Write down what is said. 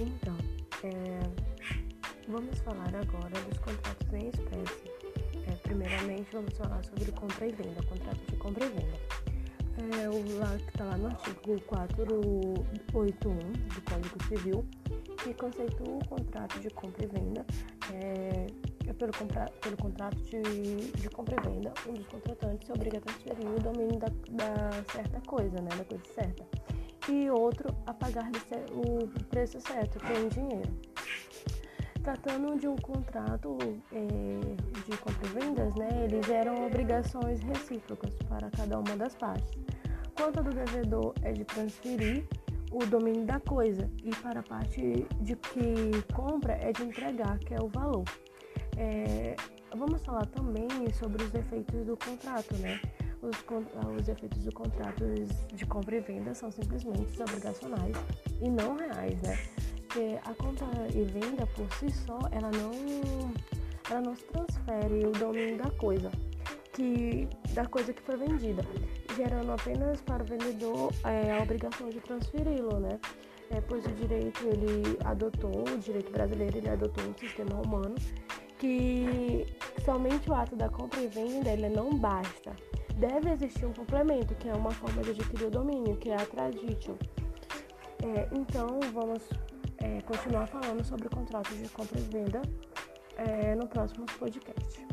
Então, é, vamos falar agora dos contratos em espécie. É, primeiramente, vamos falar sobre compra e venda, contrato de compra e venda. É, o lá que está lá no artigo 481 do Código Civil, que conceitua o contrato de compra e venda é, pelo, compra, pelo contrato de, de compra e venda, um dos contratantes se obriga a transferir o domínio da, da certa coisa, né, da coisa certa e outro a pagar o preço certo, que é em dinheiro. Tratando de um contrato é, de compra e vendas, né, eles geram obrigações recíprocas para cada uma das partes. Quanto do devedor é de transferir o domínio da coisa e para a parte de que compra é de entregar, que é o valor. É, vamos falar também sobre os efeitos do contrato, né? Os, os efeitos do contrato de compra e venda são simplesmente obrigacionais e não reais, né? Porque a compra e venda por si só, ela não, ela não se transfere o domínio da coisa, que da coisa que foi vendida, gerando apenas para o vendedor é, a obrigação de transferi-lo, né? É, pois o direito ele adotou, o direito brasileiro ele adotou um sistema romano que somente o ato da compra e venda ele não basta. Deve existir um complemento, que é uma forma de adquirir o domínio, que é a traditio. É, então, vamos é, continuar falando sobre contratos de compra e venda é, no próximo podcast.